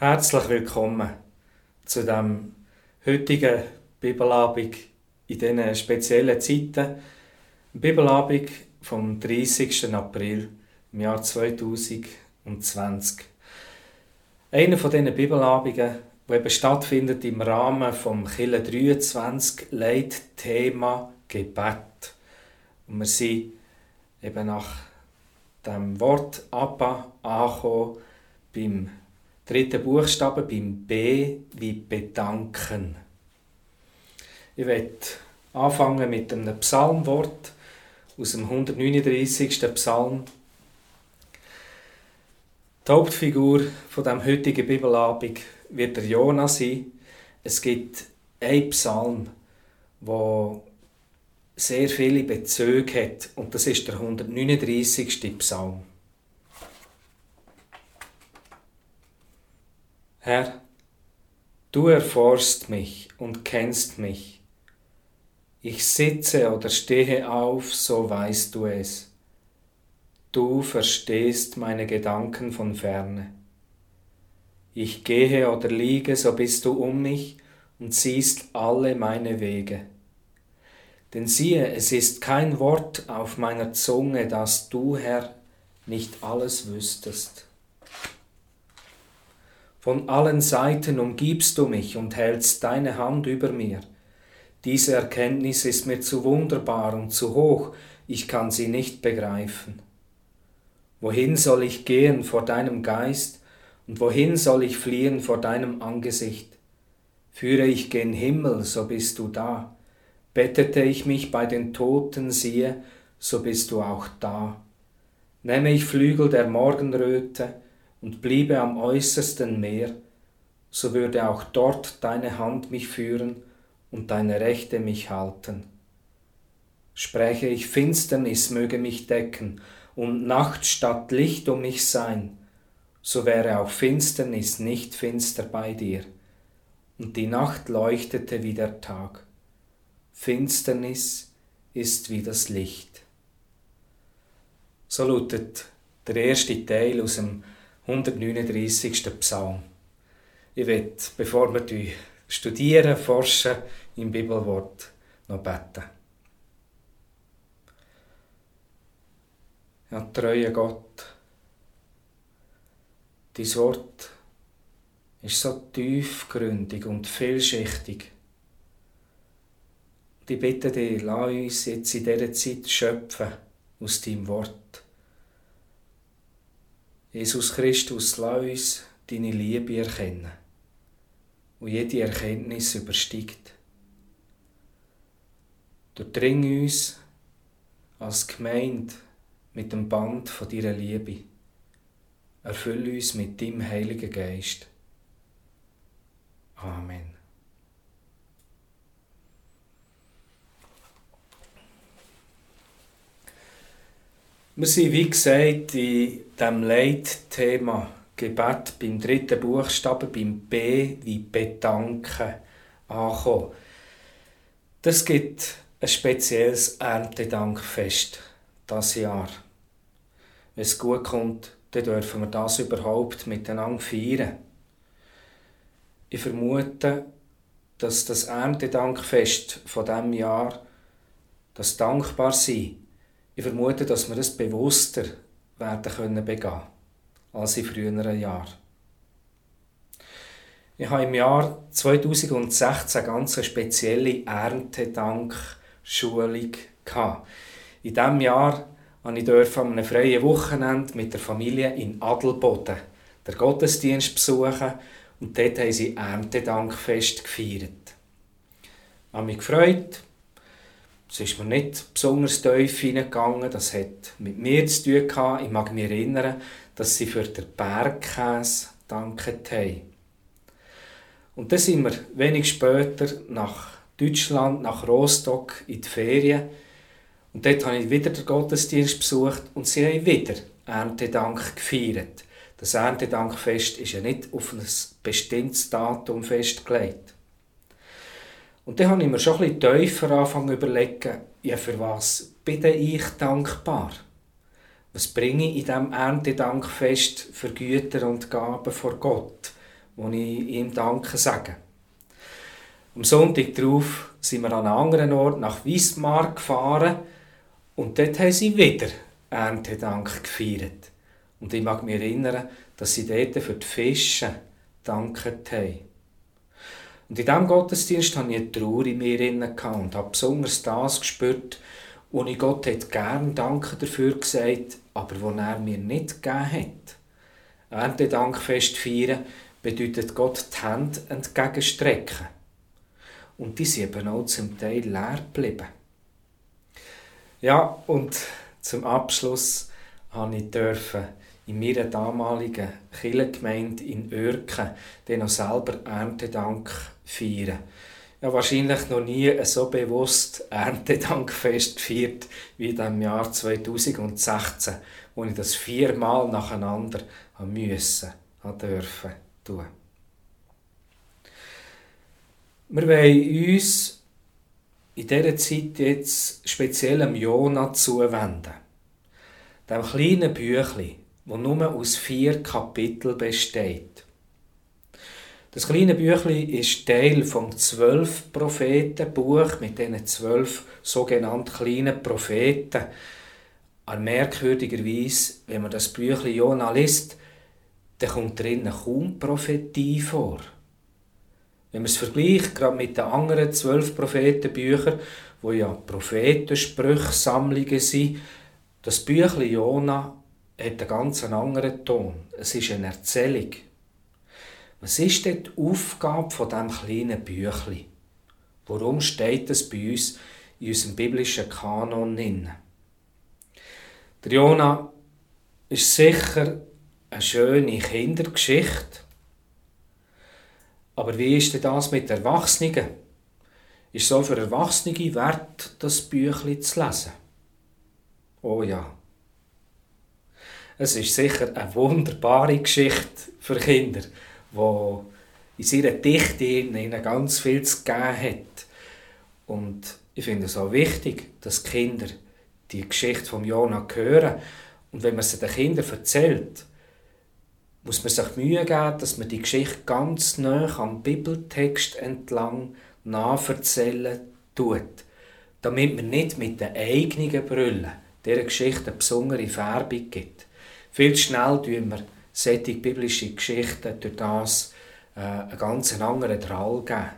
Herzlich willkommen zu dem heutigen Bibelabend in diesen speziellen Zeiten. Bibelabend vom 30. April im Jahr 2020. Einer von diesen Bibelabenden, der eben stattfindet im Rahmen vom Kille 23, leitet Thema Gebet. Und wir sind eben nach dem Wort Abba angekommen beim dritten Buchstaben beim B wie bedanken. Ich werde anfangen mit einem Psalmwort aus dem 139. Psalm. Die Hauptfigur von dem heutigen Bibelabend wird der Jona sein. Es gibt einen Psalm, wo sehr viele Bezüge hat und das ist der 139. Psalm. Herr, du erforschst mich und kennst mich. Ich sitze oder stehe auf, so weißt du es. Du verstehst meine Gedanken von ferne. Ich gehe oder liege, so bist du um mich und siehst alle meine Wege. Denn siehe, es ist kein Wort auf meiner Zunge, dass du, Herr, nicht alles wüsstest. Von allen Seiten umgibst du mich und hältst deine Hand über mir. Diese Erkenntnis ist mir zu wunderbar und zu hoch, ich kann sie nicht begreifen. Wohin soll ich gehen vor deinem Geist und wohin soll ich fliehen vor deinem Angesicht? Führe ich gen Himmel, so bist du da. Bettete ich mich bei den Toten, siehe, so bist du auch da. Nähme ich Flügel der Morgenröte, und bliebe am äußersten Meer, so würde auch dort deine Hand mich führen und deine Rechte mich halten. Spräche ich Finsternis möge mich decken und Nacht statt Licht um mich sein, so wäre auch Finsternis nicht finster bei dir, und die Nacht leuchtete wie der Tag. Finsternis ist wie das Licht. So lautet der erste Teil aus dem 139. Psalm. Ich will, bevor wir studieren, forschen im Bibelwort, noch beten. Ja, treue Gott, dein Wort ist so tiefgründig und vielschichtig. Ich bitte dich, lass uns jetzt in dieser Zeit schöpfen aus deinem Wort Jesus Christus, lass uns deine Liebe erkennen, wo jede Erkenntnis übersteigt. Durchdring uns als Gemeinde mit dem Band von deiner Liebe. Erfülle uns mit deinem Heiligen Geist. Amen. Wir sind, wie gesagt, in diesem Leitthema Gebet beim dritten Buchstaben, beim B wie Bedanken, angekommen. Das gibt ein spezielles Erntedankfest das Jahr. Wenn es gut kommt, dann dürfen wir das überhaupt miteinander feiern. Ich vermute, dass das Erntedankfest von diesem Jahr das Dankbarsein ich vermute, dass wir es bewusster werden können begehen als in früheren Jahren. Ich habe im Jahr 2016 eine ganz spezielle Erntedankschulung In diesem Jahr durfte ich an einem freien Wochenende mit der Familie in Adelboden den Gottesdienst besuchen und dort haben sie Erntedankfest gefeiert. Ich habe mich gefreut, es ist mir nicht besonders tief hineingegangen. Das hat mit mir zu tun gehabt. Ich mag mich erinnern, dass sie für den Bergkäse danket haben. Und dann sind wir wenig später nach Deutschland, nach Rostock in die Ferien. Und dort habe ich wieder den Gottesdienst besucht und sie haben wieder Erntedank gefeiert. Das Erntedankfest ist ja nicht auf ein bestimmtes Datum festgelegt. Und dann habe ich mir schon ein bisschen tiefer angefangen zu überlegen, ja, für was bin ich dankbar? Was bringe ich in diesem Erntedankfest für Güter und Gaben vor Gott, wo ich ihm Danke sage. Am Sonntag darauf sind wir an einem anderen Ort nach Wismar gefahren und dort haben sie wieder Erntedank gefeiert. Und ich mag mich erinnern, dass sie dort für die Fische danket haben. Und in diesem Gottesdienst hatte ich eine Trauer in mir und habe besonders das gespürt, wo ich Gott hat gern Danke dafür gesagt, aber wo er mir nicht gegeben hat. Erntedankfest feiern bedeutet Gott die Hände entgegenstrecken. Und die sind eben auch zum Teil leer geblieben. Ja, und zum Abschluss habe ich in meiner damaligen Kirchengemeinde in Oerken den noch selber Erntedank feiern. Habe wahrscheinlich noch nie so bewusst Erntedankfest gefeiert wie im Jahr 2016, wo ich das viermal nacheinander haben müssen, haben dürfen tun. Wir wollen uns in dieser Zeit jetzt speziell dem Jona zuwenden. Dem kleinen Büchlein, das nur aus vier Kapiteln besteht. Das kleine Büchlein ist Teil vom zwölf Prophetenbuch mit diesen zwölf sogenannten kleinen Propheten. Aber merkwürdigerweise, wenn man das Büchlein Jona liest, dann kommt drinnen kaum Prophetie vor. Wenn man es vergleicht, gerade mit den anderen zwölf Prophetenbüchern, wo ja Prophetensprüchsammlungen sind, das Büchlein Jona hat einen ganz anderen Ton. Es ist eine Erzählung. Was ist denn die Aufgabe von diesem kleinen Büchlein? Warum steht es bei uns in unserem biblischen Kanon drin? Der Jona ist sicher eine schöne Kindergeschichte. Aber wie ist denn das mit Erwachsenen? Ist so für Erwachsene wert, das Büchlein zu lesen? Oh ja. Es ist sicher eine wunderbare Geschichte für Kinder, wo in ihrer Dichte ihnen ganz viel zu geben hat. Und ich finde es auch wichtig, dass die Kinder die Geschichte von Jona hören. Und wenn man sie den Kindern erzählt, muss man sich Mühe geben, dass man die Geschichte ganz nah am Bibeltext entlang nachverzählen tut, damit man nicht mit den eigenen Brüllen dieser Geschichte eine besondere Färbung gibt. Viel schnell tun wir solche biblische Geschichten durch das äh, einen ganz anderen Drall geben.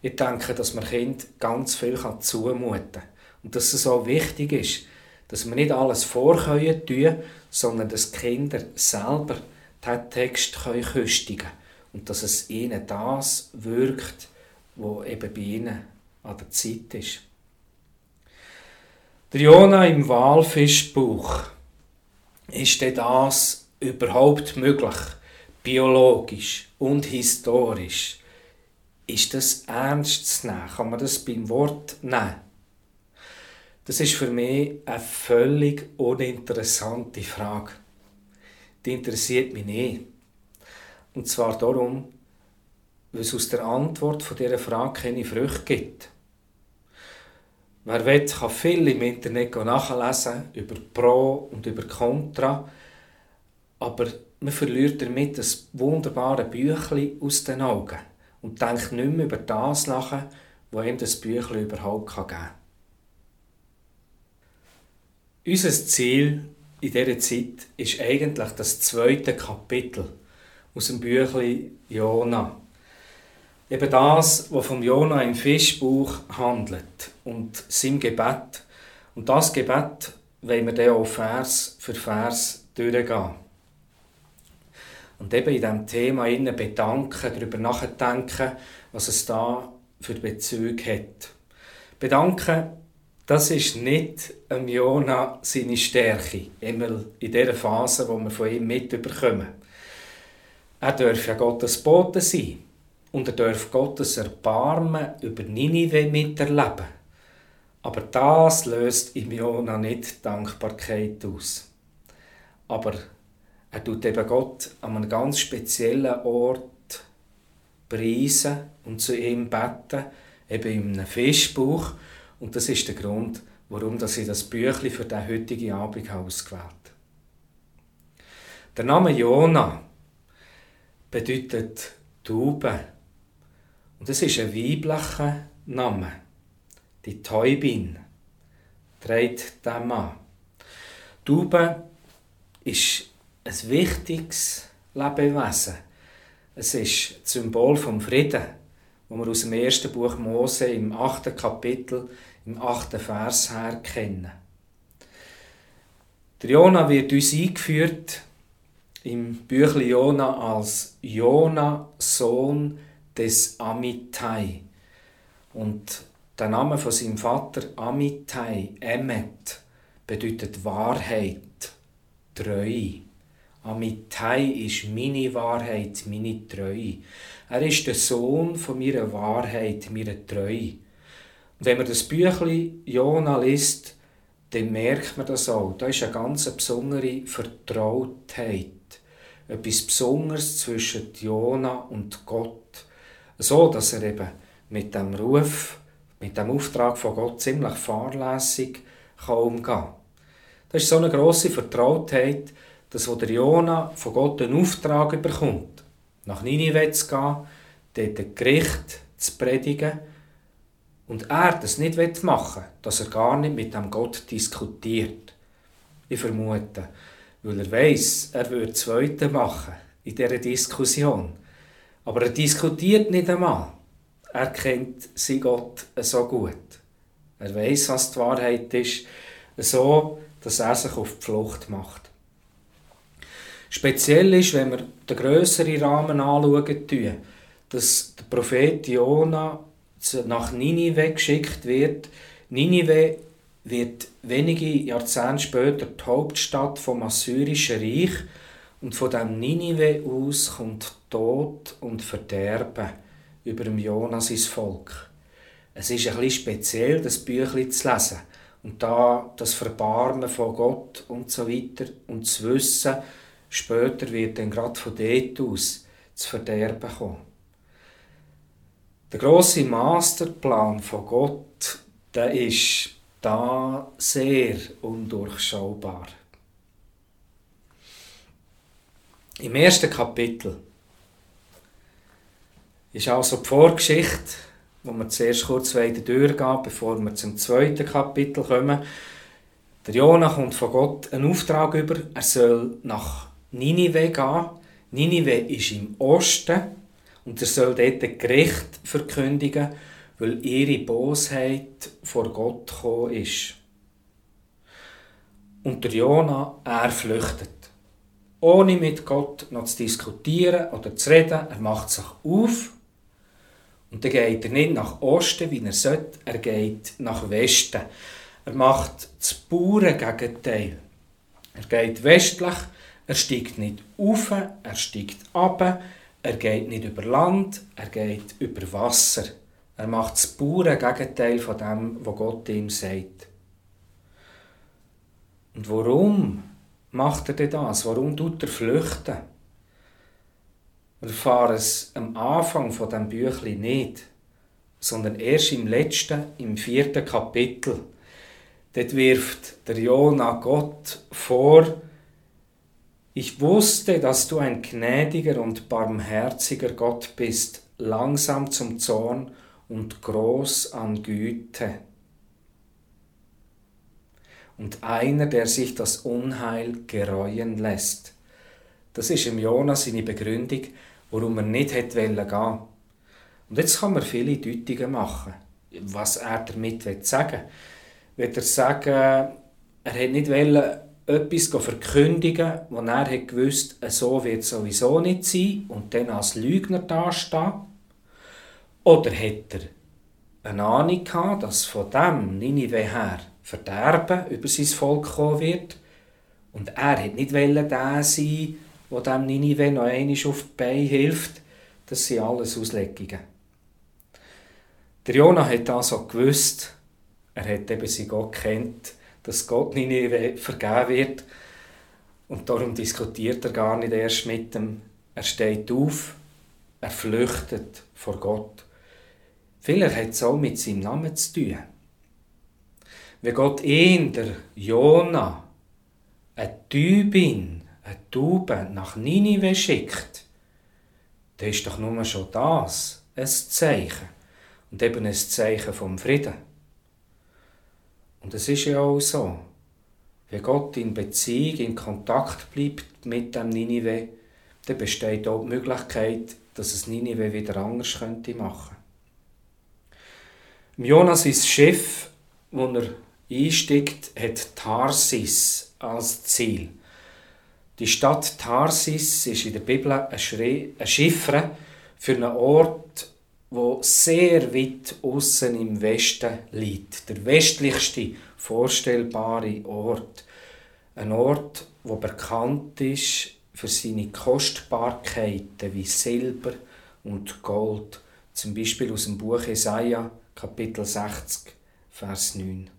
Ich denke, dass man Kind ganz viel zumuten kann und dass es auch wichtig ist, dass wir nicht alles vorkönnen tun, sondern dass Kinder selber den Text köstigen können und dass es ihnen das wirkt, was eben bei ihnen an der Zeit ist. Der Jona im Walfischbuch. Ist denn das überhaupt möglich? Biologisch und historisch? Ist das ernst zu nehmen? Kann man das beim Wort nehmen? Das ist für mich eine völlig uninteressante Frage. Die interessiert mich nicht. Und zwar darum, weil es aus der Antwort von dieser Frage keine Früchte gibt. Wer will, kann viel im Internet nachlesen über Pro und über Contra, aber man verliert damit das wunderbare Büchlein aus den Augen und denkt nicht mehr über das nach, was ihm das Büchlein überhaupt geben kann. Unser Ziel in dieser Zeit ist eigentlich das zweite Kapitel aus dem Büchlein Jona. Eben das, was vom Jona im Fischbuch handelt und sein Gebet. Und das Gebet wollen wir dann auch Vers für Vers durchgehen. Und eben in diesem Thema innen bedanken, darüber nachdenken, was es da für Bezüge hat. Bedanken das ist nicht am Jona seine Stärke, immer in der Phase, wo wir von ihm mitbekommen. Er darf ja Gottes Bote sein und er darf Gottes Erbarmen über Ninive miterleben. Aber das löst im Jona nicht Dankbarkeit aus. Aber er tut eben Gott an einem ganz speziellen Ort preisen und zu ihm beten, eben in einem Fischbuch, und das ist der Grund, warum ich das Büchlein für den heutigen Abend ausgewählt habe. Der Name Jona, bedeutet Taube. Und es ist ein weiblicher Name. Die Täubin trägt den Mann. Taube ist ein wichtiges Lebewesen. Es ist das Symbol vom Frieden, wo wir aus dem ersten Buch Mose im achten Kapitel, im achten Vers her kennen. Der Jona wird uns eingeführt im Büchlein Jona als Jona, Sohn des Amittai. Und der Name von seinem Vater Amittai, Emmet, bedeutet Wahrheit, Treue. Amittai ist meine Wahrheit, meine Treue. Er ist der Sohn von meiner Wahrheit, meiner Treue. Und wenn man das Büchlein Jona liest, dann merkt man das auch. Da ist eine ganz besondere Vertrautheit. Etwas Besonderes zwischen Jona und Gott. So, dass er eben mit dem Ruf, mit dem Auftrag von Gott ziemlich fahrlässig kann umgehen kann. Das ist so eine grosse Vertrautheit, dass wo der Jona von Gott einen Auftrag bekommt, nach Ninive zu gehen, dort ein Gericht zu predigen, und er das nicht machen will, dass er gar nicht mit dem Gott diskutiert. Ich vermute, weil er weiß, er würde Zweite machen in dieser Diskussion. Aber er diskutiert nicht einmal. Er kennt sein Gott so gut. Er weiß, was die Wahrheit ist, so, dass er sich auf die Flucht macht. Speziell ist, wenn wir den grösseren Rahmen anschauen, dass der Prophet Jona nach Ninive geschickt wird. Ninive wird wenige Jahrzehnte später die Hauptstadt vom Assyrischen Reich und von dem Ninive aus kommt Tod und Verderben über dem Jonas ins Volk. Es ist ein bisschen speziell, das Büchlein zu lesen und da das Verbarmen von Gott und so weiter und zu wissen, später wird dann gerade von dort aus zu Verderben kommen. Der große Masterplan von Gott, der ist da sehr undurchschaubar. Im ersten Kapitel ist also die Vorgeschichte, wo wir zuerst kurz weiter durchgehen, bevor wir zum zweiten Kapitel kommen. Der Jonah kommt von Gott einen Auftrag über, er soll nach Ninive gehen. Ninive ist im Osten und er soll dort ein Gericht verkündigen, weil ihre Bosheit vor Gott gekommen ist. Und der Jona, er flüchtet. Ohne mit Gott noch zu diskutieren oder zu reden, er macht sich auf und dann geht er nicht nach Osten, wie er sollte, er geht nach Westen. Er macht das pure. Er geht westlich, er steigt nicht auf, er steigt ab, er geht nicht über Land, er geht über Wasser. Er macht das pure von dem, was Gott ihm sagt. Und warum macht er denn das? Warum tut er flüchten? Wir erfahren es am Anfang von dem Büchlein nicht, sondern erst im letzten, im vierten Kapitel. Dort wirft der Jona Gott vor, ich wusste, dass du ein gnädiger und barmherziger Gott bist, langsam zum Zorn und groß an Güte. Und einer, der sich das Unheil gereuen lässt. Das ist im Jonas seine Begründung, warum er nicht hätte gehen Und jetzt kann man viele Deutungen machen, was er damit sagen will. Will er sagen, er hätte nicht wollen, etwas verkündigen, wo er hat gewusst, so wird es sowieso nicht sein und dann als Lügner dastehen? Oder hat er eine Ahnung gehabt, dass von dem Ninive her Verderben über sein Volk kommen wird und er hat nicht der sein, der dem Ninive noch einmal auf die Beine hilft? Das sind alles Auslegungen. Der Jonah hat also gewusst, er hat eben sein Gott kennt, dass Gott nicht vergeben wird. Und darum diskutiert er gar nicht erst mit dem. Er steht auf, er flüchtet vor Gott. Vielleicht hat es auch mit seinem Namen zu tun. Wenn Gott ihn, der Jona, eine Tübin, eine Taube nach Ninive schickt, dann ist doch nur schon das ein Zeichen. Und eben ein Zeichen vom Frieden. Und es ist ja auch so. Wenn Gott in Beziehung, in Kontakt bleibt mit dem Ninive, dann besteht auch die Möglichkeit, dass es Ninive wieder anders könnte machen. Jonas ist Schiff, wo er einsteigt, hat Tarsis als Ziel. Die Stadt Tarsis ist in der Bibel eine Chiffre für einen Ort, wo sehr weit außen im Westen liegt. Der westlichste vorstellbare Ort. Ein Ort, wo bekannt ist für seine Kostbarkeiten wie Silber und Gold. Zum Beispiel aus dem Buch Jesaja, Kapitel 60, Vers 9.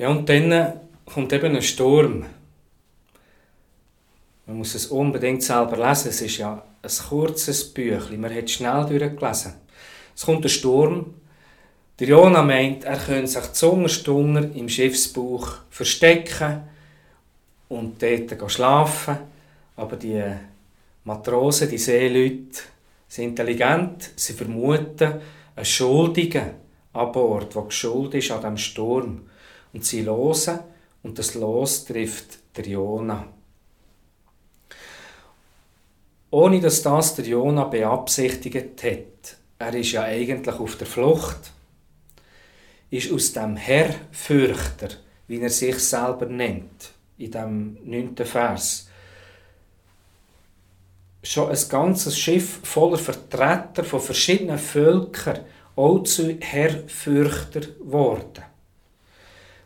Ja, und dann kommt eben ein Sturm. Man muss es unbedingt selber lesen. Es ist ja ein kurzes Büchlein. Man hat schnell durchgelesen. Es kommt ein Sturm. Der Jona meint, er könnte sich zungerstunger im Schiffsbuch verstecken und dort schlafen. Aber die Matrosen, die Seeleute, sind intelligent. Sie vermuten einen Schuldigen an Bord, der geschuldet ist an diesem Sturm. Und sie losen und das Los trifft der Jona. Ohne dass das der Jona beabsichtigt hat. Er ist ja eigentlich auf der Flucht. Ist aus dem Herrfürchter, wie er sich selber nennt, in dem neunten Vers, schon ein ganzes Schiff voller Vertreter von verschiedenen Völkern auch zu Herrfürchter geworden.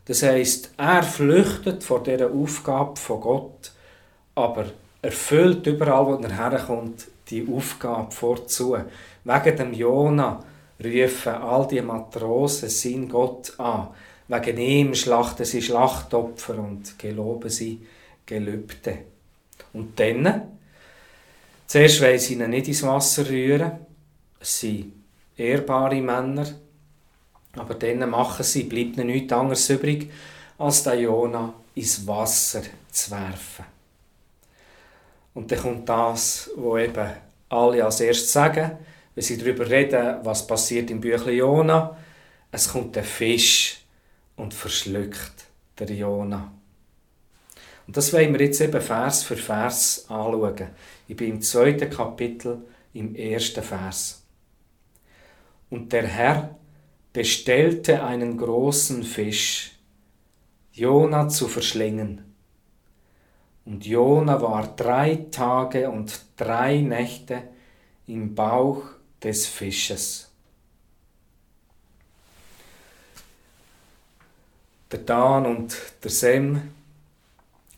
Das heißt, er flüchtet vor dieser Aufgabe von Gott, aber erfüllt überall, wo er herkommt, die Aufgabe vorzu. Wegen dem Jona rufen all die Matrosen seinen Gott an. Wegen ihm schlachten sie Schlachtopfer und geloben sie Gelübde. Und dann, zuerst wollen sie ihn nicht ins Wasser rühren. Es sind ehrbare Männer, aber dann machen sie, bleibt ihnen nichts anderes übrig, als den Jona ins Wasser zu werfen. Und dann kommt das, wo eben alle als erstes sagen, wenn sie darüber reden, was passiert im Büchlein Jona. Es kommt ein Fisch und verschluckt der Jona. Und das wollen wir jetzt eben Vers für Vers anschauen. Ich bin im zweiten Kapitel, im ersten Vers. Und der Herr bestellte einen großen Fisch, Jona zu verschlingen. Und Jona war drei Tage und drei Nächte im Bauch des Fisches. Der Dan und der Sem,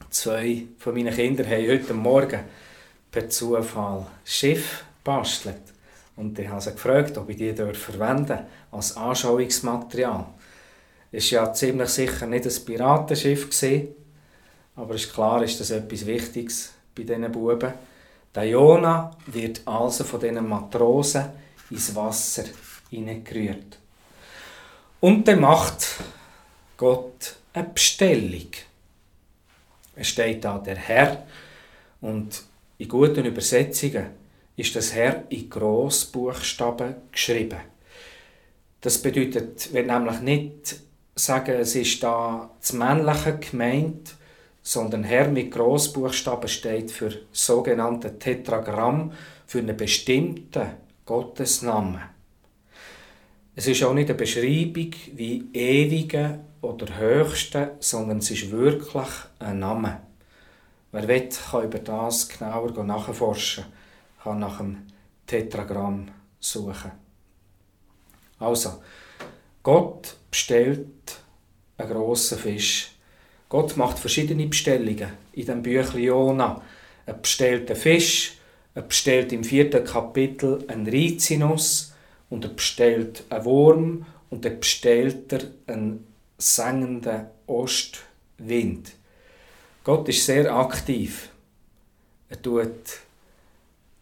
zwei von meinen Kindern, haben heute Morgen per Zufall Schiff bastelt. Und ich habe sie gefragt, ob ich die verwenden als Anschauungsmaterial. Es war ja ziemlich sicher nicht ein Piratenschiff, gewesen, aber ist klar, ist das etwas Wichtiges bei diesen Buben. Der Jona wird also von diesen Matrosen ins Wasser hineingerührt. Und dann macht Gott eine Bestellung. Es steht da der Herr und in guten Übersetzungen ist das Herr in Grossbuchstaben geschrieben. Das bedeutet, wenn nämlich nicht sagen, es ist da das Männliche gemeint, sondern Herr mit Grossbuchstaben steht für sogenannte Tetragramm, für einen bestimmten Gottesnamen. Es ist auch nicht eine Beschreibung wie ewige oder höchste, sondern es ist wirklich ein Name. Wer will, kann über das genauer nachforschen nach dem Tetragramm suchen. Also, Gott bestellt einen grossen Fisch. Gott macht verschiedene Bestellungen in dem Büchlein Jona. Er bestellt einen Fisch, er bestellt im vierten Kapitel einen Rizinus und er bestellt einen Wurm und er bestellt einen sengenden Ostwind. Gott ist sehr aktiv. Er tut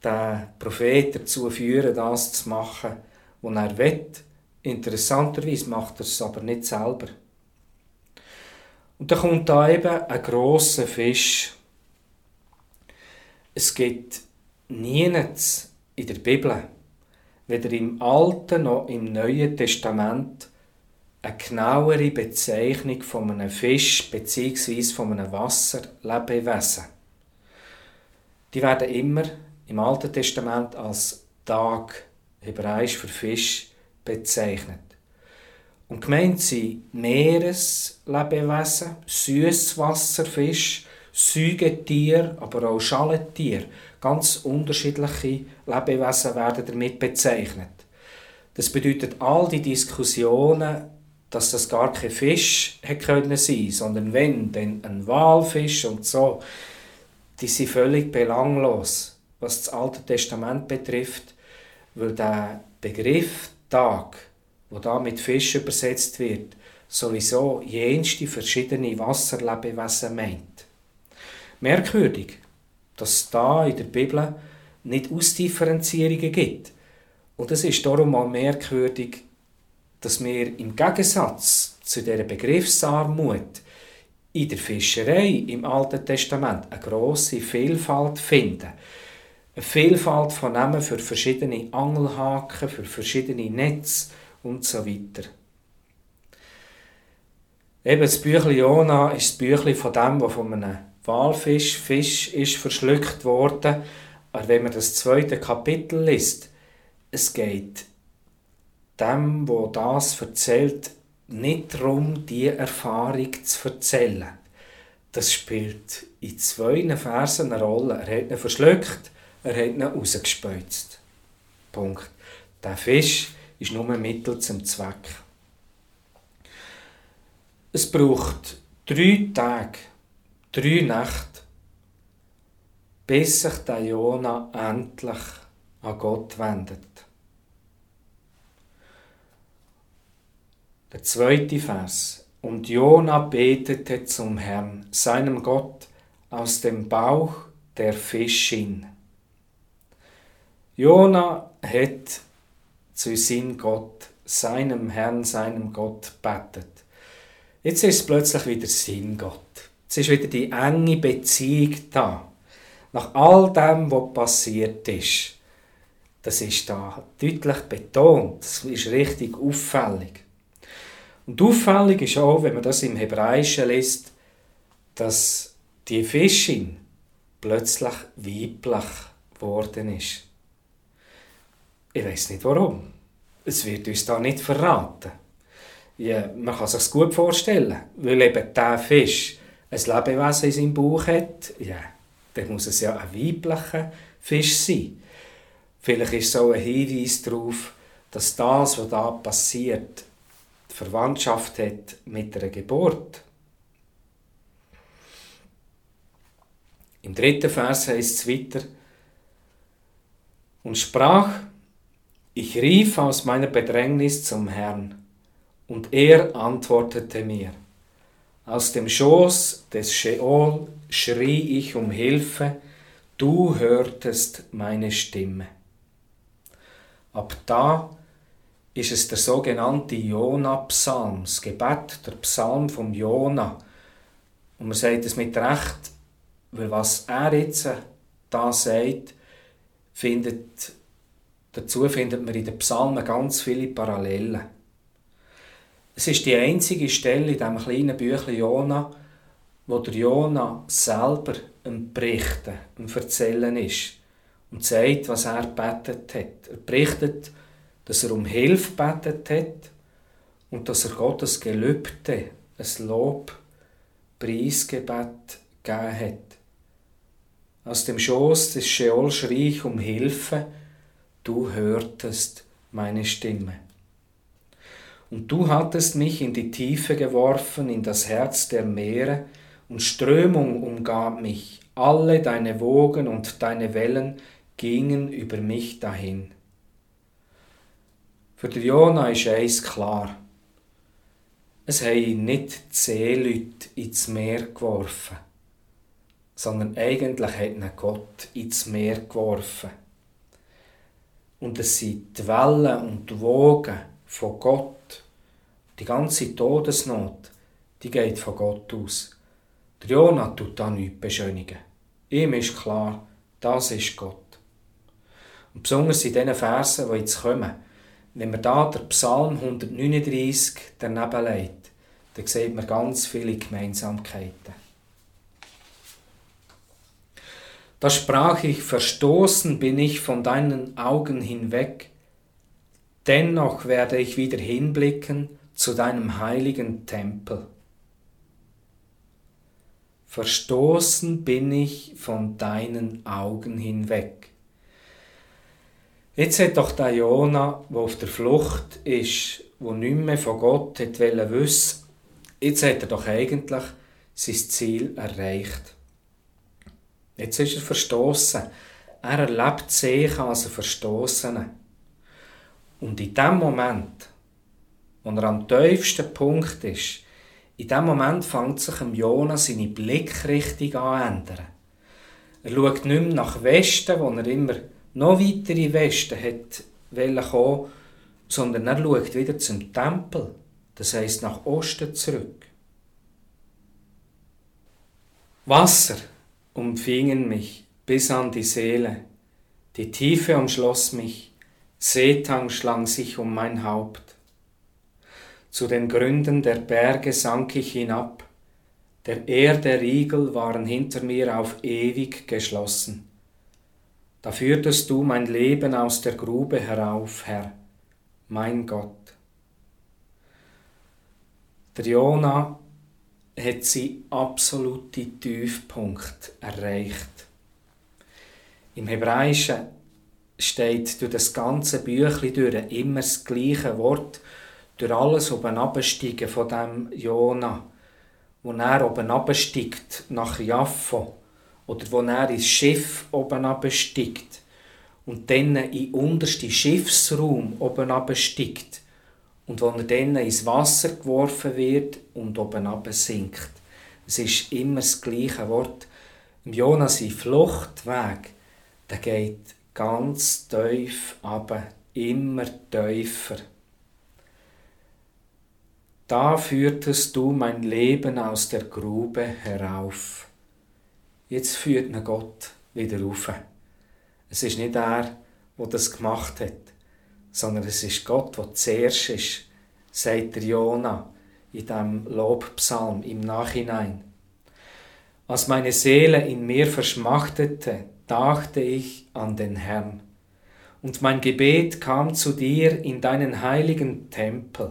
den Prophet dazu führen, das zu machen, was er will. Interessanterweise macht er es aber nicht selber. Und dann kommt da eben ein grosser Fisch. Es gibt nichts in der Bibel, weder im Alten noch im Neuen Testament, eine genauere Bezeichnung von einem Fisch bzw. von einem Wasserlebewesen. Die werden immer im Alten Testament als Tag, hebräisch für Fisch, bezeichnet. Und gemeint sind Meereslebewesen, Süßwasserfisch, Säugetier, aber auch Schalentier. Ganz unterschiedliche Lebewesen werden damit bezeichnet. Das bedeutet, all die Diskussionen, dass das gar kein Fisch hätte können sein, sondern wenn, dann ein Walfisch und so, die sind völlig belanglos, was das Alte Testament betrifft, weil der Begriff Tag, wo da mit Fisch übersetzt wird, sowieso jenste verschiedene Wasserlebewesen meint. Merkwürdig, dass es da in der Bibel nicht Ausdifferenzierungen gibt. Und es ist darum auch merkwürdig, dass wir im Gegensatz zu der Begriffsarmut in der Fischerei im Alten Testament eine große Vielfalt finden. Eine Vielfalt von Namen für verschiedene Angelhaken, für verschiedene Netze und so weiter. Eben das Büchlein Jona ist das Büchlein von dem, der von einem Walfisch, Fisch ist verschluckt worden. Aber wenn man das zweite Kapitel liest, es geht dem, wo das erzählt, nicht darum, die Erfahrung zu erzählen. Das spielt in zwei Versen eine Rolle. Er hat ihn verschluckt, er hat ihn rausgespeuzt. Punkt. Der Fisch ist nur ein Mittel zum Zweck. Es braucht drei Tage, drei Nächte, bis sich der Jona endlich an Gott wendet. Der zweite Vers. Und Jona betete zum Herrn, seinem Gott, aus dem Bauch der Fischin. Jona hat zu seinem Gott, seinem Herrn, seinem Gott betet. Jetzt ist es plötzlich wieder sein Gott. Jetzt ist wieder die enge Beziehung da. Nach all dem, was passiert ist. Das ist da deutlich betont. Das ist richtig auffällig. Und auffällig ist auch, wenn man das im Hebräischen liest, dass die Fischin plötzlich weiblich geworden ist. Ich weiß nicht warum. Es wird uns da nicht verraten. Ja, man kann sich gut vorstellen, weil eben der Fisch ein Lebewesen in seinem Bauch hat, ja, dann muss es ja ein weiblicher Fisch sein. Vielleicht ist auch ein Hinweis darauf, dass das, was da passiert, Verwandtschaft hat mit der Geburt. Im dritten Vers heißt es weiter, und sprach, ich rief aus meiner Bedrängnis zum Herrn, und er antwortete mir. Aus dem Schoß des Sheol schrie ich um Hilfe, du hörtest meine Stimme. Ab da ist es der sogenannte Jona-Psalm, das Gebet, der Psalm vom Jona. Und man sagt es mit Recht, weil was er jetzt da sagt, findet, dazu findet man in den Psalmen ganz viele Parallelen. Es ist die einzige Stelle in diesem kleinen Büchlein Jona, wo der Jona selber ein Berichten, ein Erzählen ist und sagt, was er betet hat. Er berichtet, dass er um Hilfe betet hat und dass er Gottes Gelübde, ein Lob, Preisgebet gegeben hat. Aus dem Schoß des Scheol schrie ich um Hilfe, du hörtest meine Stimme. Und du hattest mich in die Tiefe geworfen, in das Herz der Meere, und Strömung umgab mich, alle deine Wogen und deine Wellen gingen über mich dahin. Für den Jona ist eins klar. Es haben nicht zehn Leute ins Meer geworfen, sondern eigentlich hat Gott ins Meer geworfen. Und es sind die Wellen und die Wogen von Gott. Die ganze Todesnot, die geht von Gott aus. Der Jona tut da nichts beschönigen. Ihm ist klar, Das ist Gott. Und besonders in diesen Versen, die jetzt kommen, wenn man da der Psalm 139 daneben legt, dann sieht man ganz viele Gemeinsamkeiten. Da sprach ich, verstoßen bin ich von deinen Augen hinweg, dennoch werde ich wieder hinblicken zu deinem heiligen Tempel. Verstoßen bin ich von deinen Augen hinweg. Jetzt hat doch der Jona, der auf der Flucht ist, wo nicht mehr von Gott hat jetzt hat er doch eigentlich sein Ziel erreicht. Jetzt ist er verstoßen. Er erlebt sich als ein Verstoßener. Und in dem Moment, wo er am tiefsten Punkt ist, in dem Moment fängt sich im seine Blickrichtung an ändern. Er schaut nicht mehr nach Westen, wo er immer noch weiter in Westen hat kommen, sondern er schaut wieder zum Tempel, das heißt nach Osten zurück. Wasser umfingen mich bis an die Seele, die Tiefe umschloss mich, Seetang schlang sich um mein Haupt. Zu den Gründen der Berge sank ich hinab, der Erde Riegel waren hinter mir auf ewig geschlossen. Da führtest du mein Leben aus der Grube herauf, Herr, mein Gott. Der Jona hat sie absolute Tiefpunkt erreicht. Im Hebräischen steht durch das ganze Büchlein durch immer das gleiche Wort, durch alles oben absteigen von dem Jona, wo er oben absteigt nach Jaffo oder wo er ins Schiff oben absteigt und dann in untersten Schiffsraum oben absteigt und wo er dann ins Wasser geworfen wird und oben sinkt. Es ist immer das gleiche Wort. Jonas sein Fluchtweg, der geht ganz tief aber immer tiefer. Da führtest du mein Leben aus der Grube herauf. Jetzt führt ihn Gott wieder rauf. Es ist nicht er, der das gemacht hat, sondern es ist Gott, der zuerst ist, sagt der Jona in dem Lobpsalm im Nachhinein. Als meine Seele in mir verschmachtete, dachte ich an den Herrn. Und mein Gebet kam zu dir in deinen heiligen Tempel.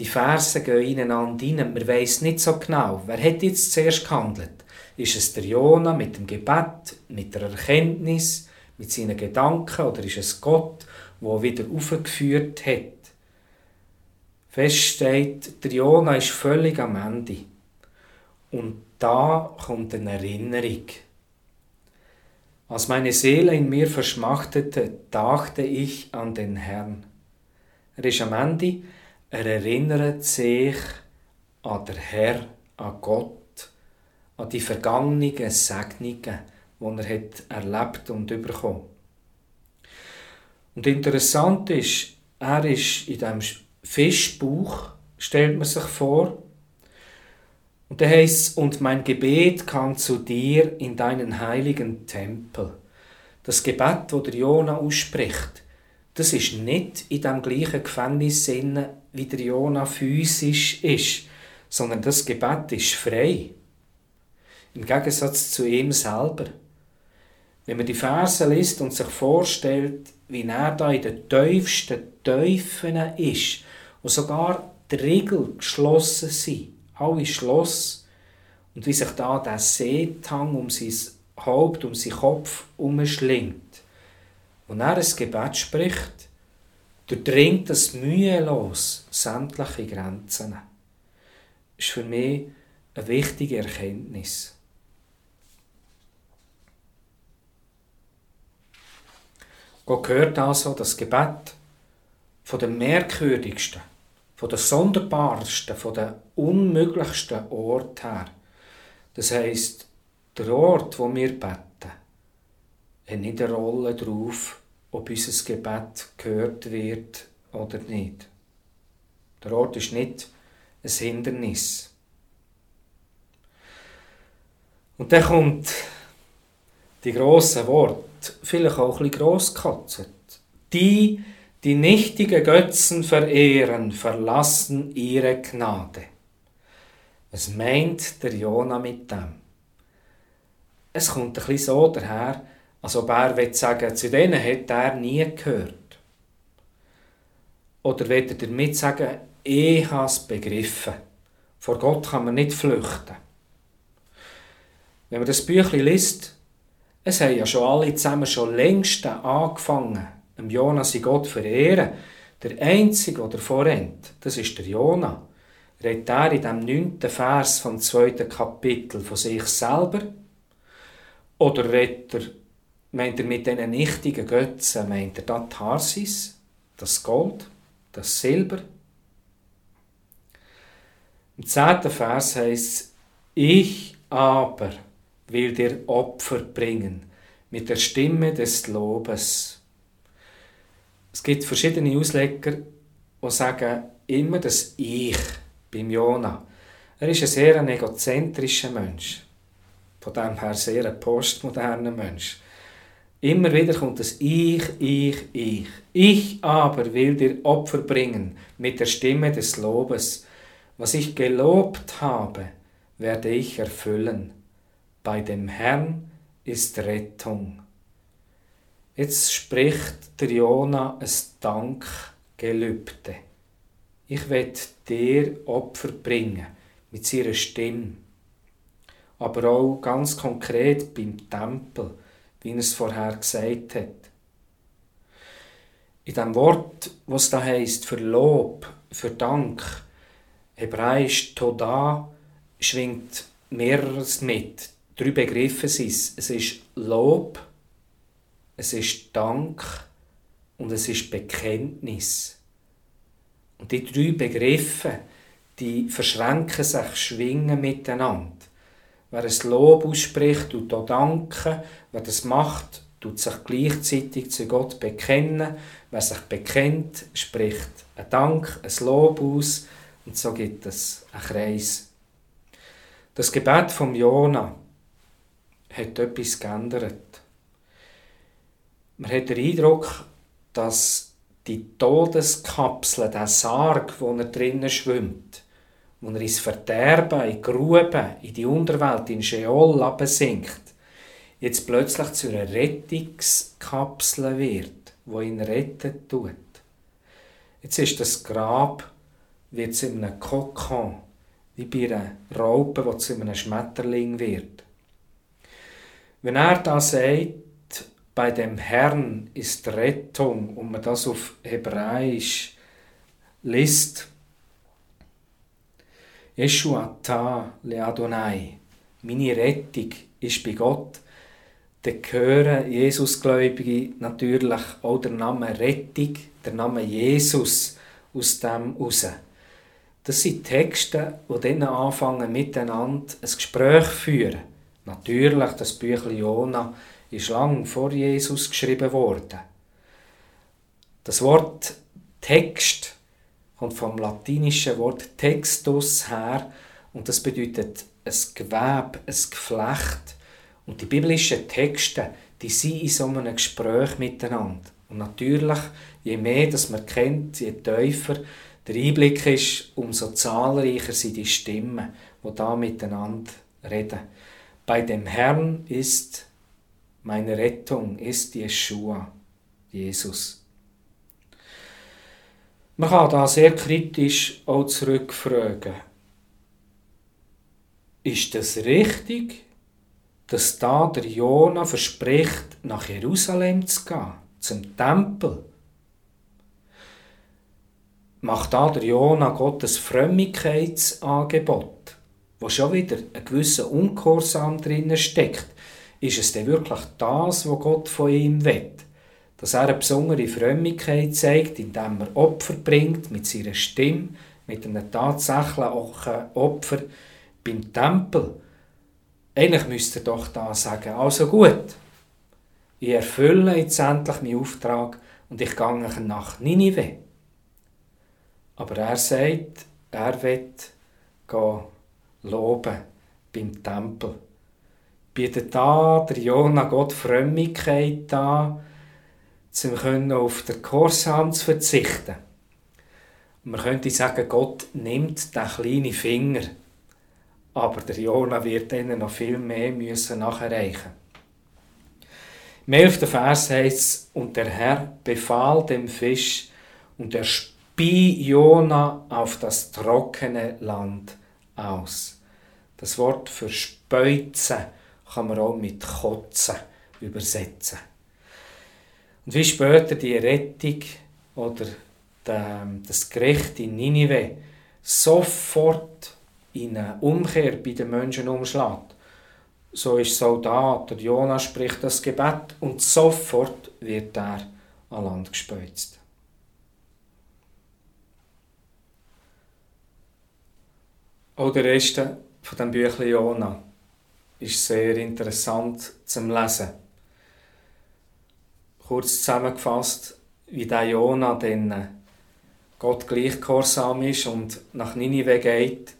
Die Verse gehen ineinander rein. Man weiss nicht so genau, wer hat jetzt zuerst gehandelt. Ist es der Jona mit dem Gebet, mit der Erkenntnis, mit seinen Gedanken oder ist es Gott, wo wieder aufgeführt hat. Fest steht, der Jona ist völlig am Ende. Und da kommt eine Erinnerung. Als meine Seele in mir verschmachtete, dachte ich an den Herrn. Er ist am Ende, er erinnert sich an den Herr, an Gott, an die vergangenen Segnungen, die er hat erlebt und bekommen. Und interessant ist, er ist in diesem Fischbuch, stellt man sich vor, und da heißt und mein Gebet kam zu dir in deinen heiligen Tempel. Das Gebet, das der Jona ausspricht, das ist nicht in dem gleichen Gefängnissinn, wie der Jona physisch ist, sondern das Gebet ist frei. Im Gegensatz zu ihm selber. Wenn man die Verse liest und sich vorstellt, wie er da in den tiefsten Teufeln ist, wo sogar die Riegel geschlossen sind, alle Schloss, und wie sich da der Seetang um sein Haupt, um seinen Kopf umschlingt. Und er ein Gebet spricht, durchdringt das mühelos sämtliche Grenzen. Das ist für mich eine wichtige Erkenntnis. Gott gehört also das Gebet von den merkwürdigsten, von den sonderbarsten, von den unmöglichsten Ort her. Das heisst, der Ort, wo wir beten, hat nicht eine Rolle darauf, ob unser Gebet gehört wird oder nicht. Der Ort ist nicht ein Hindernis. Und dann kommt die grossen Worte, vielleicht auch ein bisschen grosskotzt. Die, die nichtige Götzen verehren, verlassen ihre Gnade. Was meint der Jona mit dem? Es kommt ein bisschen so daher, als ob er sagen, zu denen hat er nie gehört. Oder will er damit sagen, ich habe es begriffen. Vor Gott kann man nicht flüchten. Wenn man das Büchlein liest, es haben ja schon alle zusammen schon längst angefangen, dem Jonas in Gott verehren. Der Einzige, der davor rennt, das ist der Jona. Redet er in dem neunten Vers vom zweiten Kapitel von sich selber? Oder redet er, meint er mit diesen nichtigen Götzen, meint er das Tarsis, das Gold, das Silber? Im zehnten Vers heißt es, ich aber will dir Opfer bringen mit der Stimme des Lobes. Es gibt verschiedene Ausleger, die sagen immer das Ich beim Jona. Er ist ein sehr egozentrischer Mensch. Von dem her sehr ein postmoderner Mensch. Immer wieder kommt das Ich, Ich, Ich. Ich aber will dir Opfer bringen mit der Stimme des Lobes. Was ich gelobt habe, werde ich erfüllen. Bei dem Herrn ist Rettung. Jetzt spricht der Jona ein Dankgelübde. Ich will dir Opfer bringen mit seiner Stimme. Aber auch ganz konkret beim Tempel, wie er es vorher gesagt hat. In dem Wort, was da heißt für Lob, für Dank, hebräisch Toda, schwingt mehreres mit. Drei Begriffe sind es. Es ist Lob, es ist Dank und es ist Bekenntnis. Und die drei Begriffe, die verschränken sich, schwingen miteinander. Wer ein Lob ausspricht, tut auch danken. Wer das macht, tut sich gleichzeitig zu Gott bekennen. Wer sich bekennt, spricht ein Dank, ein Lob aus und so gibt es einen Kreis. Das Gebet vom Jona hat etwas geändert. Man hat den Eindruck, dass die Todeskapsel, der Sarg, wo er drinnen schwimmt, wo er ins Verderben, in die Grube, in die Unterwelt, in Sheol absinkt, jetzt plötzlich zu einer Rettungskapsel wird, wo ihn retten tut. Jetzt ist das Grab wird zu einem Kokon, wie bei einer Raupe, die zu einem Schmetterling wird. Wenn er da sagt, bei dem Herrn ist Rettung und man das auf Hebräisch liest, Yeshua ta le Adonai, meine Rettung ist bei Gott, dann gehören Jesusgläubige natürlich auch der Name Rettung, der Name Jesus aus dem raus. Das sind Texte, die dann anfangen, miteinander ein Gespräch führen. Natürlich, das Büchlein Jona ist lang vor Jesus geschrieben worden. Das Wort Text kommt vom latinischen Wort textus her und das bedeutet ein Gewebe, ein Geflecht. Und die biblischen Texte, die sind in so einem Gespräch miteinander. Und natürlich, je mehr das man kennt, je tiefer der Einblick ist, umso zahlreicher sind die Stimmen, die da miteinander reden. Bei dem Herrn ist meine Rettung ist Jeshua, Jesus. Man kann da sehr kritisch auch zurückfragen. Ist es das richtig, dass da der Jona verspricht, nach Jerusalem zu gehen, zum Tempel? Macht da der Jona Gottes Frömmigkeitsangebot, wo schon wieder ein gewisser Ungehorsam drinnen steckt? Ist es denn wirklich das, was Gott von ihm will? Dass er eine besondere Frömmigkeit zeigt, indem er Opfer bringt mit seiner Stimme, mit einem tatsächlichen Opfer beim Tempel. Eigentlich müsste er doch da sagen, also gut, ich erfülle jetzt endlich meinen Auftrag und ich gehe nach Ninive. Aber er sagt, er wird loben beim Tempel. bietet da der Jona Gott Frömmigkeit an, um auf den Gehorsam zu verzichten. Man könnte sagen, Gott nimmt den kleinen Finger, aber der Jona wird ihnen noch viel mehr müssen nachreichen. Im 11. Vers heißt es, und der Herr befahl dem Fisch, und er spie Jona auf das trockene Land aus. Das Wort für speuzen kann man auch mit kotzen übersetzen. Und wie später die Rettung oder das Gericht in Ninive sofort in eine Umkehr bei den Menschen umschlägt. So ist es auch. Der Jona spricht das Gebet und sofort wird er an Land gespeuzt. Auch der Rest von dem Büchlein Jona ist sehr interessant zum Lesen. Kurz zusammengefasst, wie der Jona dann Gott gleich ist und nach Ninive geht.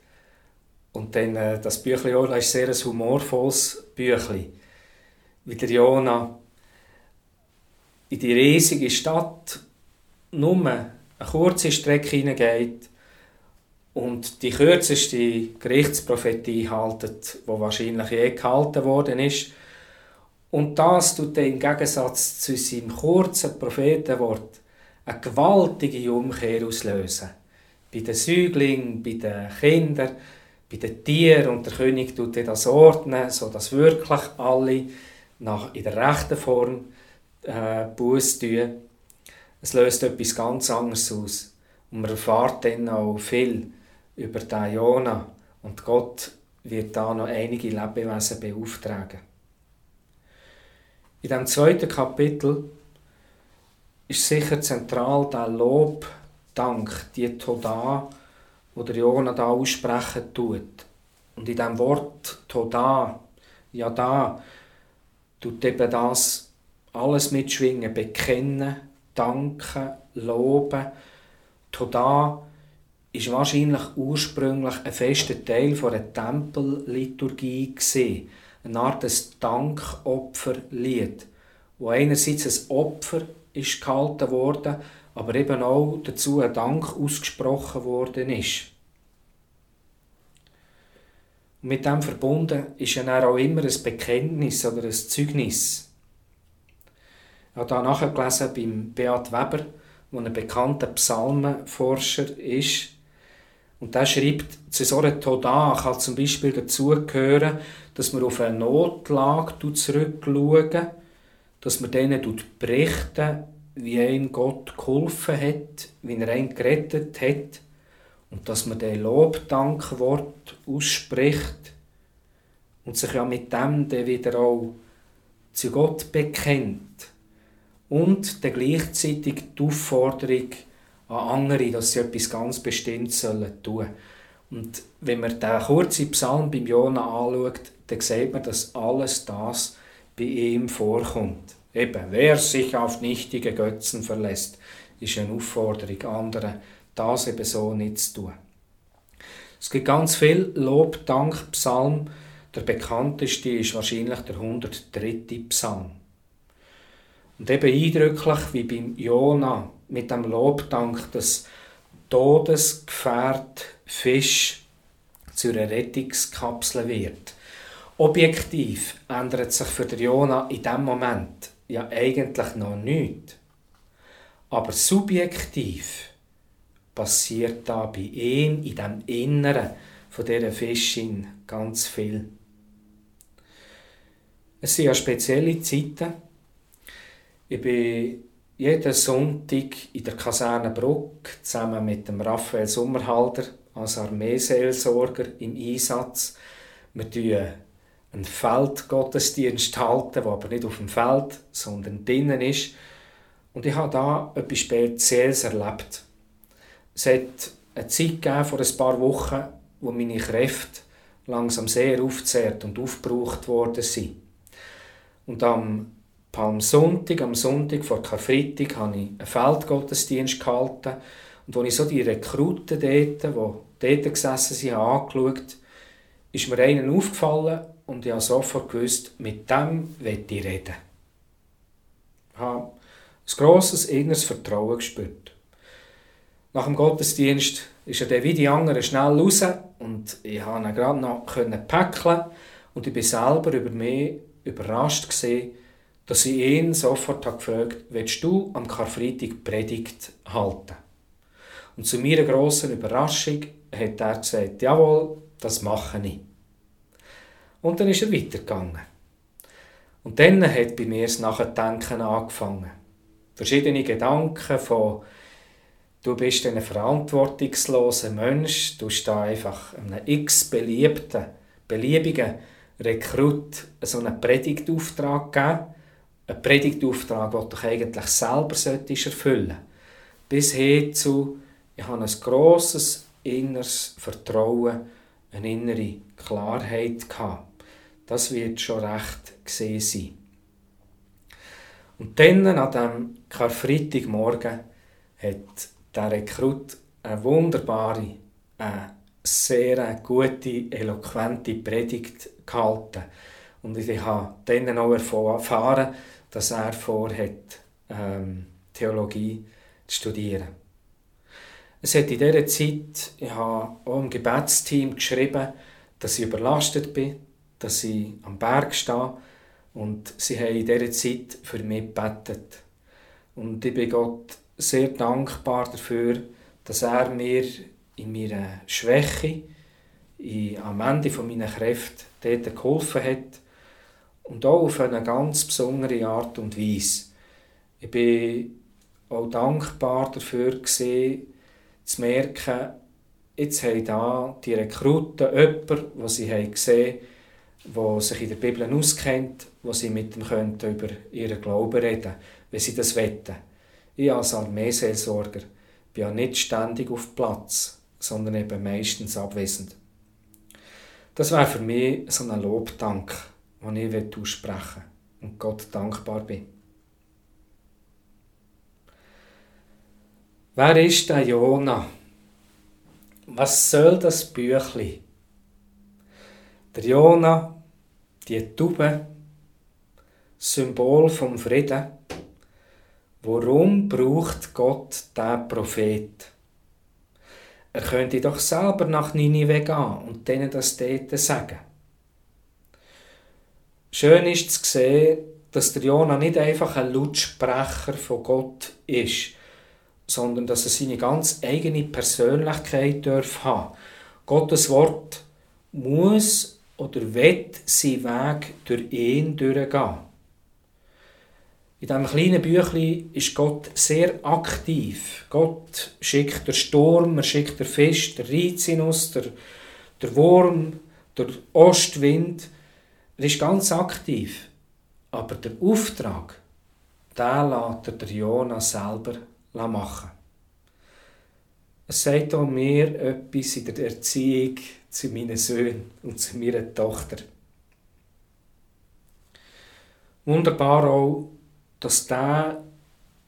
Und dann, äh, das Büchlein Jona ist sehr ein humorvolles Büchlein. Wie der Jona in die riesige Stadt nur eine kurze Strecke hineingeht und die kürzeste Gerichtsprophetie haltet, wo wahrscheinlich je gehalten worden ist. Und das tut er im Gegensatz zu seinem kurzen Prophetenwort eine gewaltige Umkehr auslösen. Bei den Säuglingen, bei den Kindern, bei den Tieren und der König tut das ordnen, sodass wirklich alle nach, in der rechten Form äh, Buß tun. Es löst etwas ganz anderes aus. Und man erfahrt dann auch viel über den Jona und Gott wird da noch einige Lebewesen beauftragen. In dem zweiten Kapitel ist sicher zentral der Lob, Dank, die Toda, wo der Jona da aussprechen tut. Und in dem Wort Toda, ja da, tut eben das alles mitschwingen, bekennen, danken, loben. Toda ist wahrscheinlich ursprünglich ein fester Teil von einer Tempelliturgie gesehen, eine Art des Dankopferlied, wo einerseits ein Opfer ist gehalten worden, aber eben auch dazu ein Dank ausgesprochen worden ist. Und mit dem verbunden ist ja auch immer ein Bekenntnis oder ein Zeugnis. Ich habe da nachgelesen beim Beat Weber, der ein bekannter Psalmenforscher ist, und der schreibt, zu so einer Toda kann zum Beispiel dazugehören, dass man auf eine Notlage zurückschauen, dass man denen berichten, wie einem Gott geholfen hat, wie er einen gerettet hat. Und dass man den Lobdankwort ausspricht und sich ja mit dem dann wieder auch zu Gott bekennt. Und dann gleichzeitig die Aufforderung an andere, dass sie etwas ganz Bestimmtes sollen tun Und wenn man den kurzen Psalm beim Jona anschaut, dann sieht man, dass alles das bei ihm vorkommt. Eben, wer sich auf nichtige Götzen verlässt, ist eine Aufforderung, anderen das eben so nicht zu tun. Es gibt ganz viel Lob, Dank, Psalm. Der bekannteste ist wahrscheinlich der 103. Psalm. Und eben eindrücklich wie beim Jona mit dem Lobdank das Todesgefährt Fisch zu einer Rettungskapsel wird. Objektiv ändert sich für Jona in dem Moment ja eigentlich noch nichts. Aber subjektiv passiert da bei ihm in dem Inneren von dieser Fischin ganz viel. Es sind ja spezielle Zeiten. Ich bin jeden Sonntag in der Kaserne Bruck zusammen mit dem Raphael Sommerhalder als Armeeseelsorger im Einsatz. Wir tun einen Feldgottesdienst halten, der aber nicht auf dem Feld, sondern drinnen ist. Und ich habe da etwas Spezielles erlebt. Es hat eine Zeit gegeben, vor ein paar Wochen, wo meine Kräfte langsam sehr aufzehrt und aufgebraucht worden sind. Und am Palmsonntag, am Sonntag vor Karfreitag, habe ich einen Feldgottesdienst gehalten. Und als ich so die Rekruten dort, die dort gesessen sind, angeschaut ist mir einer aufgefallen, und ich habe sofort gewusst, mit dem will ich reden. Ich habe ein grosses inneres Vertrauen gespürt. Nach dem Gottesdienst ist er dann wie die anderen schnell raus und ich konnte ihn gerade noch päckeln und ich bin selber über mich überrascht gesehen, dass ich ihn sofort habe gefragt willst du am Karfreitag Predigt halten? Und zu meiner grossen Überraschung hat er gesagt, jawohl, das mache ich. Und dann ist er weitergegangen. Und dann hat bei mir das Nachdenken angefangen. Verschiedene Gedanken von du bist ein verantwortungsloser Mensch, du stehst einfach einem x-beliebten, beliebigen Rekrut so einen Predigtauftrag geben. Einen Predigtauftrag, den du eigentlich selber solltest erfüllen Bis hin zu, ich habe ein grosses inneres Vertrauen, eine innere Klarheit gehabt. Das wird schon recht gesehen sein. Und dann, an diesem Karfreitagmorgen, hat der Rekrut eine wunderbare, eine sehr gute, eloquente Predigt gehalten. Und ich habe dann auch erfahren, dass er vorhat, ähm, Theologie zu studieren. Es hat in dieser Zeit, ich habe auch im Gebetsteam geschrieben, dass ich überlastet bin, dass ich am Berg stehe und sie haben in dieser Zeit für mich gebetet. Und ich bin Gott sehr dankbar dafür, dass er mir in meiner Schwäche, in, am Ende meiner Kräfte dort geholfen hat und auch auf eine ganz besondere Art und Weise. Ich bin auch dankbar dafür gesehen, zu merken, jetzt haben da die Rekruten jemanden, den sie haben gesehen haben, der sich in der Bibel auskennt, wo sie mit ihm über ihren Glauben reden wenn sie das wetten. Ich als Armeeseelsorger bin ja nicht ständig auf Platz, sondern eben meistens abwesend. Das wäre für mich so ein Lobdank, den ich aussprechen und Gott dankbar bin. Wer ist der Jona? Was soll das Büchli? Der Jona, die Tube, Symbol vom Frieden. Warum braucht Gott den Prophet? Er könnte doch selber nach Ninive gehen und denen das dort sagen. Schön ist zu sehen, dass der Jona nicht einfach ein Lautsprecher von Gott ist, sondern dass er seine ganz eigene Persönlichkeit darf haben. Gottes Wort muss oder wird seinen Weg durch ihn durchgehen. In diesem kleinen Büchlein ist Gott sehr aktiv. Gott schickt den Sturm, er schickt den Fisch, den Rizinus, der, der Wurm, der Ostwind. Er ist ganz aktiv. Aber der Auftrag, den lässt der Jona selber machen. Es sagt auch mir etwas in der Erziehung zu meinen Söhnen und zu meiner Tochter. Wunderbar auch, dass der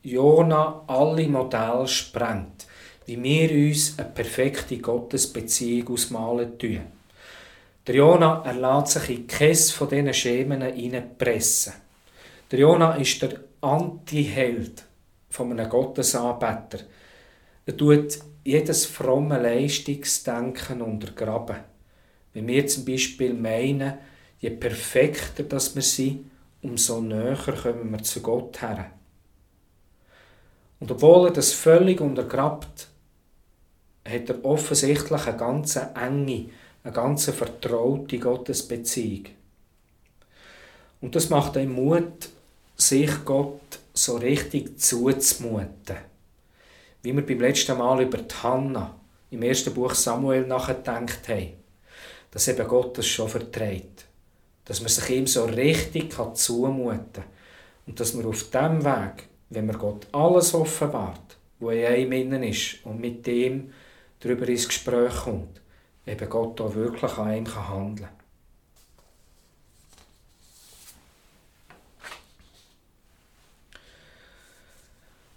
Jona alle Modelle sprengt, wie wir uns eine perfekte Gottesbeziehung ausmalen tun. Der Jona erlässt sich in keines von diesen Schemen hineinpressen. Der Jona ist der Anti-Held von einem Gottesanbeter. Er tut jedes fromme Leistungsdenken untergraben. Wenn wir zum Beispiel meinen, je perfekter das wir sind, umso näher kommen wir zu Gott her. Und obwohl er das völlig untergrabt, hat er offensichtlich eine ganz enge, eine ganz vertraute Gottesbeziehung. Und das macht ihm Mut, sich Gott so richtig zuzumuten. Wie wir beim letzten Mal über die Hanna im ersten Buch Samuel nachgedacht haben, dass eben Gott das schon verträgt. Dass man sich ihm so richtig zumuten kann. Und dass man auf dem Weg, wenn man Gott alles offenbart, wo er in einem innen ist und mit dem darüber ins Gespräch kommt, eben Gott auch wirklich an ihm handeln kann.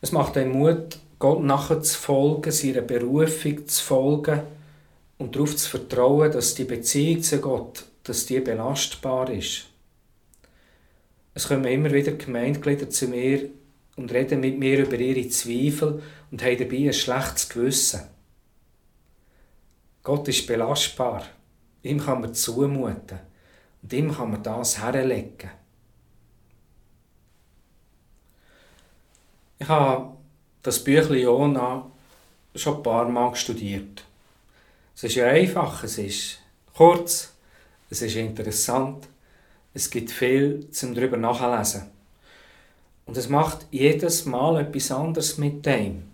Es macht einen Mut, Gott nachzufolgen, seiner Berufung zu folgen und darauf zu vertrauen, dass die Beziehung zu Gott dass die belastbar ist. Es kommen immer wieder Gemeindeglieder zu mir und reden mit mir über ihre Zweifel und haben dabei ein schlechtes Gewissen. Gott ist belastbar. Ihm kann man zumuten. Und ihm kann man das herlegen. Ich habe das Büchlein Jona schon ein paar Mal studiert. Es ist ja einfach, es ist kurz, es ist interessant, es gibt viel zum darüber nachlesen. Und es macht jedes Mal etwas anderes mit dem.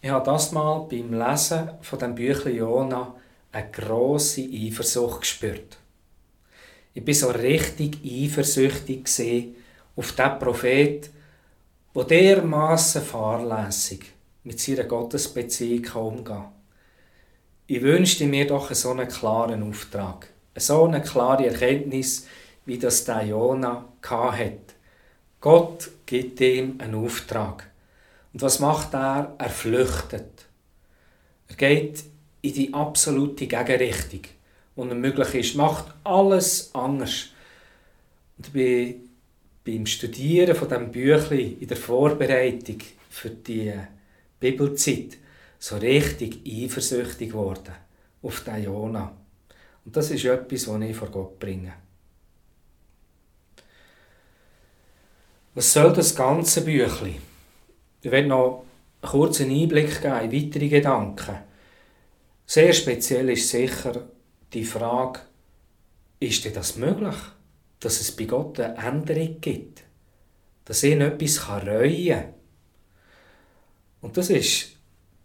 Ich habe das Mal beim Lesen von dem Büchlein Jona eine grosse Eifersucht gespürt. Ich bin so richtig eifersüchtig auf den Prophet, der dermaßen fahrlässig mit seiner Gottesbeziehung umgehen. Ich wünschte mir doch so einen klaren Auftrag, so eine klare Erkenntnis, wie das der Jona hat. Gott gibt ihm einen Auftrag. Und was macht er? Er flüchtet. Er geht in die absolute Gegenrichtung, die möglich ist, macht alles anders. Und bei, beim Studieren von dem Büchlein in der Vorbereitung für die Bibelzeit so richtig eifersüchtig geworden auf den Jona. Und das ist etwas, was ich vor Gott bringe. Was soll das ganze Büchlein? Ich werde noch einen kurzen Einblick geben in weitere Gedanken. Sehr speziell ist sicher die Frage, ist denn das möglich, dass es bei Gott eine Änderung gibt? Dass ihn etwas reuen kann? Und das ist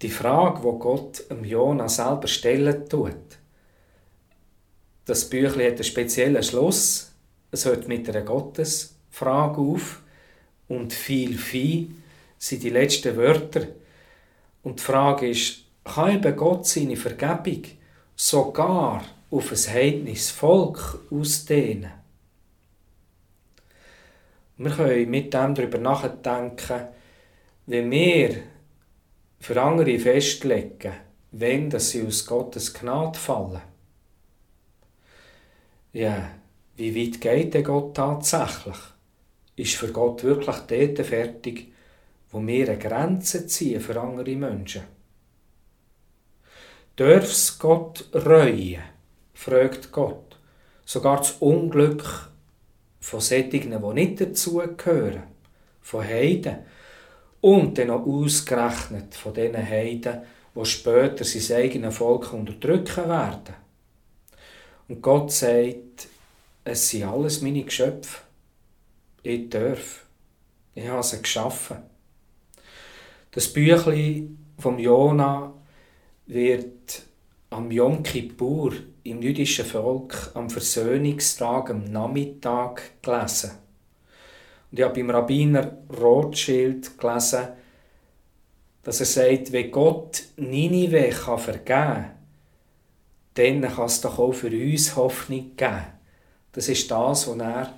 die Frage, die Gott dem Jona selber stellen tut. Das Büchlein hat einen speziellen Schluss. Es hört mit einer Gottesfrage auf. Und viel Vieh sind die letzten Wörter. Und die Frage ist, kann eben Gott seine Vergebung sogar auf ein heidnisches Volk ausdehnen? Wir können mit dem darüber nachdenken, wie wir für andere festlegen, wenn sie aus Gottes Gnade fallen. Ja, wie weit geht der Gott tatsächlich? Ist für Gott wirklich dort fertig, wo wir eine Grenze ziehen für andere Menschen? Darf Gott reuen? fragt Gott. Sogar das Unglück von Sättigen, die nicht dazugehören, von Heiden, und dann noch ausgerechnet von diesen Heiden, die später sein eigenes Volk unterdrücken werden. Und Gott sagt, es sind alles meine Geschöpfe. Ich darf. Ich habe sie geschaffen. Das Büchlein vom Jona wird am Yom Kippur im jüdischen Volk am Versöhnungstag am Nachmittag gelesen. Und ich habe beim Rabbiner Rothschild gelesen, dass er sagt, wenn Gott Ninive vergeben kann, dann kann es doch auch für uns Hoffnung geben. Das ist das, was er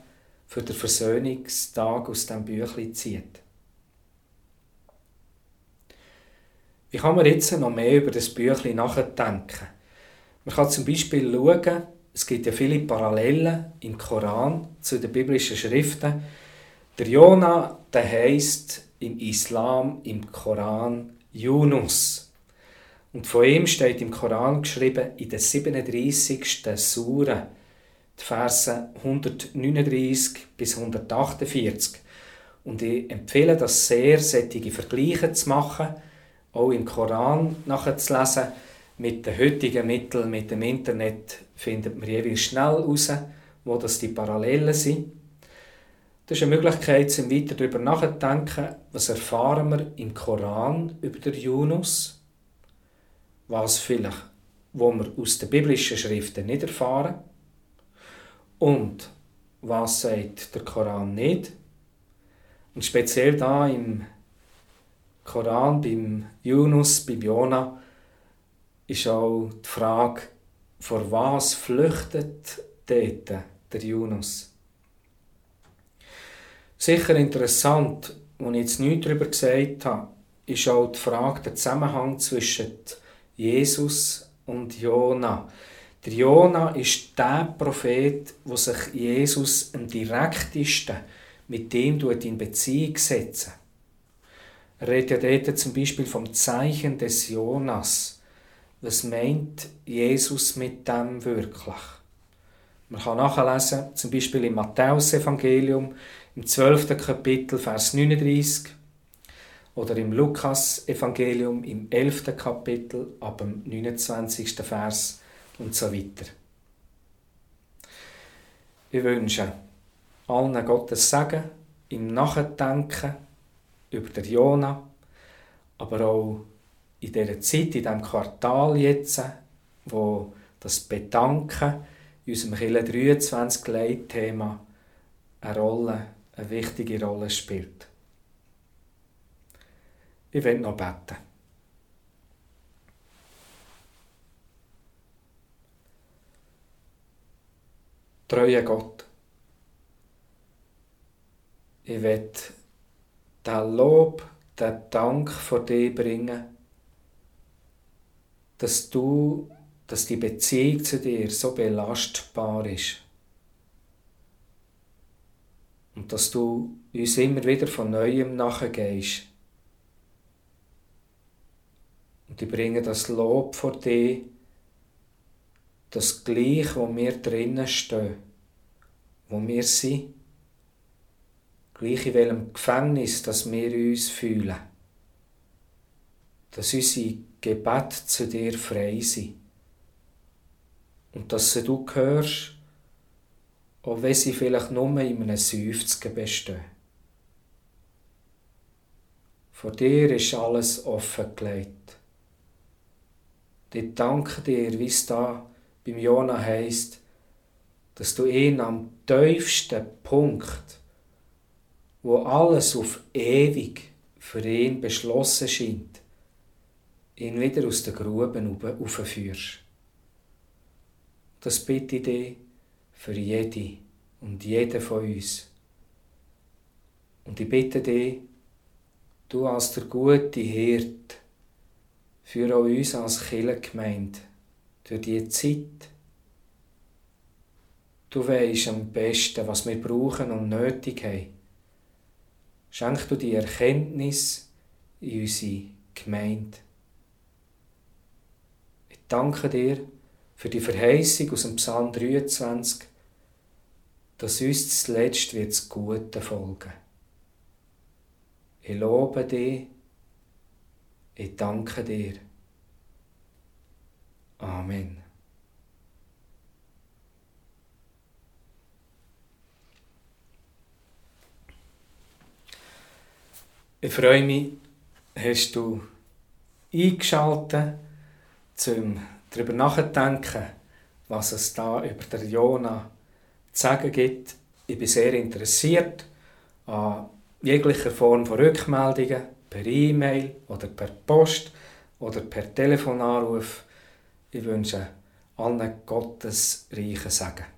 für den Versöhnungstag aus dem Büchlein zieht. Wie kann man jetzt noch mehr über das Büchlein nachdenken? Man kann zum Beispiel schauen, es gibt ja viele Parallelen im Koran zu den biblischen Schriften, der Jona, der heißt im Islam, im Koran Yunus. Und von ihm steht im Koran geschrieben in der 37. Sure, die Verse 139 bis 148. Und ich empfehle das sehr, solche Vergleiche zu machen, auch im Koran nachzulesen. Mit den heutigen Mitteln, mit dem Internet, findet man jeweils schnell heraus, wo das die Parallelen sind. Das ist eine Möglichkeit, um weiter darüber nachzudenken, was erfahren wir im Koran über den Yunus, was vielleicht, wo wir aus den biblischen Schriften nicht erfahren und was sagt der Koran nicht. Und speziell da im Koran, beim Yunus, beim Jona, ist auch die Frage, vor was flüchtet dort der Yunus? Sicher interessant, was ich jetzt nichts darüber gesagt habe, ist auch die Frage, der Zusammenhang zwischen Jesus und Jona. Der Jona ist der Prophet, wo sich Jesus am direktesten mit dem in Beziehung setzen. Redet ja dort zum Beispiel vom Zeichen des Jonas. Was meint Jesus mit dem wirklich? Man kann nachlesen, zum Beispiel im Matthäus-Evangelium, im 12. Kapitel, Vers 39, oder im Lukas-Evangelium, im 11. Kapitel, ab dem 29. Vers und so weiter. Ich wünsche allen Gottes Segen im Nachdenken über den Jona, aber auch in dieser Zeit, in diesem Quartal jetzt, wo das Bedanken in unserem Kirche 23 Leitthema eine Rolle, eine wichtige Rolle spielt. Ich werde noch beten. Treue Gott. Ich will den Lob, den Dank vor dir bringen, dass du, dass die Beziehung zu dir so belastbar ist. Und dass du uns immer wieder von Neuem nachgehst. Und ich bringe das Lob vor dir, das Gleich, wo wir drinnen stehen, wo wir sind, gleich in welchem Gefängnis, dass wir uns fühlen, dass unsere Gebet zu dir frei sind und dass sie du hörst, auch wenn sie vielleicht nur in einem Seufzen bestehen. Vor dir ist alles offengelegt. Ich danke dir, wie es da beim Jona heisst, dass du ihn am tiefsten Punkt, wo alles auf ewig für ihn beschlossen scheint, ihn wieder aus der Grube aufführst. Das bitte ich dich für jede und jeden von uns. Und ich bitte dich, du als der gute Hirt, für uns als Kirchengemeinde durch diese Zeit. Du weisst am besten, was wir brauchen und nötig haben. Schenk du die Erkenntnis in unsere Gemeinde. Ich danke dir für die Verheißung aus dem Psalm 23, dass uns zuletzt wird das Gute folgen. Ich lobe dich, ich danke dir. Amen. Ich freue mich, hast du eingeschaltet, um darüber nachzudenken, was es da über der Jona zu sagen gibt. Ich bin sehr interessiert an jeglicher Form von Rückmeldungen, per E-Mail oder per Post oder per Telefonanruf. Ich wünsche allen Gottes reichen Segen.